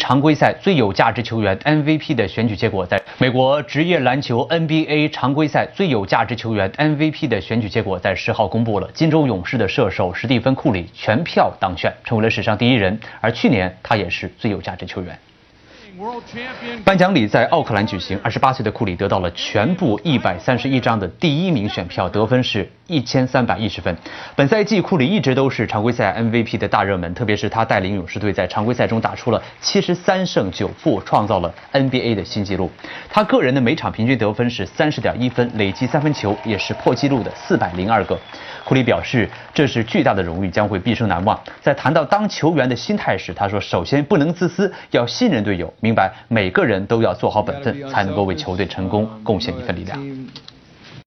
常规赛最有价值球员 MVP 的选举结果在美国职业篮球 NBA 常规赛最有价值球员 MVP 的选举结果在十号公布了。金州勇士的射手史蒂芬·库里全票当选，成为了史上第一人。而去年他也是最有价值球员。颁奖礼在奥克兰举行，二十八岁的库里得到了全部一百三十一张的第一名选票，得分是一千三百一十分。本赛季库里一直都是常规赛 MVP 的大热门，特别是他带领勇士队在常规赛中打出了七十三胜九负，创造了 NBA 的新纪录。他个人的每场平均得分是三十点一分，累计三分球也是破纪录的四百零二个。库里表示，这是巨大的荣誉，将会毕生难忘。在谈到当球员的心态时，他说：“首先不能自私，要信任队友，明白每个人都要做好本分，才能够为球队成功贡献一份力量。”